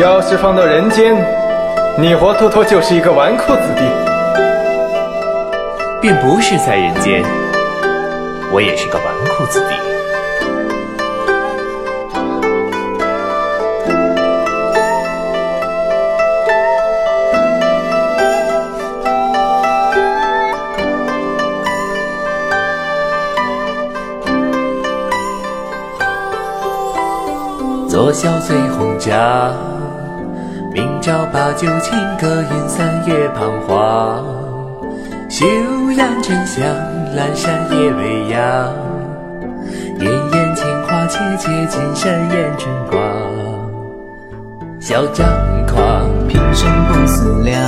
要是放到人间，你活脱脱就是一个纨绔子弟。便不是在人间，我也是个纨绔子弟。昨宵醉红妆，明朝把酒清，歌吟三月彷徨。休染沉香，阑珊夜未央。烟烟青花切切，金山烟春光。笑张狂，平生不思量。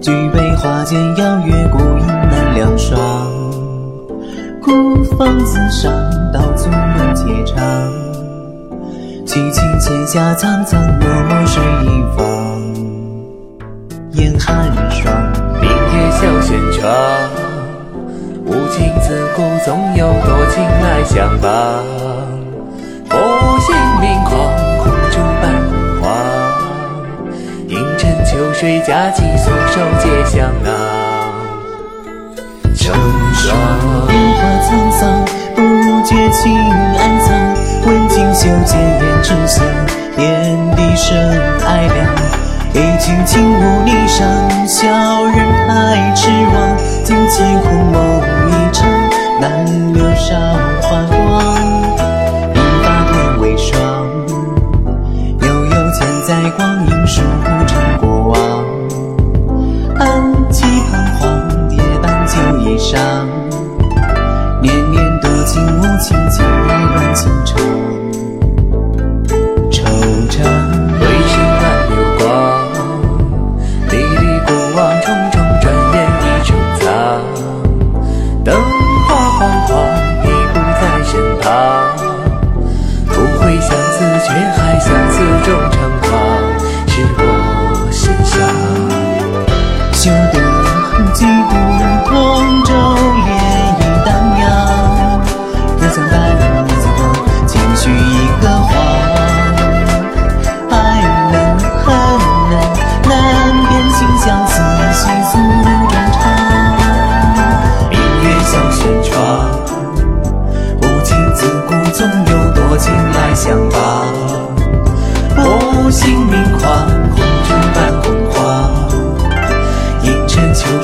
举杯花间邀月，孤影难两双。孤芳自赏，道纵有且长。凄凄浅霞苍苍，脉脉水一方。烟寒霜，明月小轩窗。无情自古总有多情来相伴。我心明狂，红烛伴红黄。映衬秋水佳期，素手结香囊。成双，烟花沧桑，不觉情暗藏。问锦绣，见胭脂香，天地生哀凉。一曲轻舞霓裳，笑人太痴妄。惊天空梦一场，难留韶华光。鬓发天微霜，悠悠千载光阴数不成过往。暗寄彷徨，夜半旧衣裳。年年多情无情，情爱乱情长。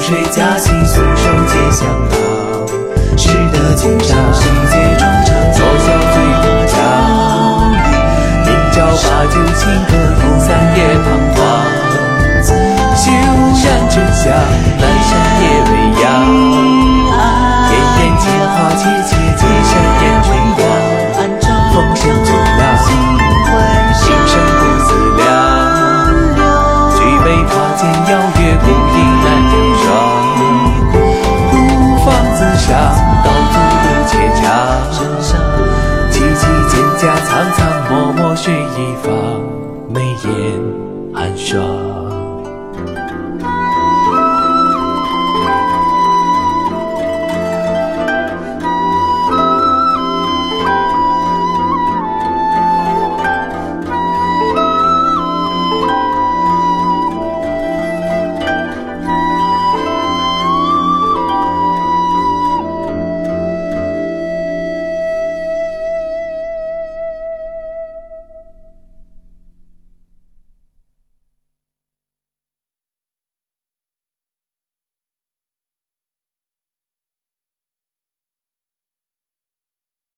水佳期，素手接香囊。识得今朝芳自赏，道阻有且长。凄凄蒹葭苍苍，脉脉水一方，眉眼寒霜。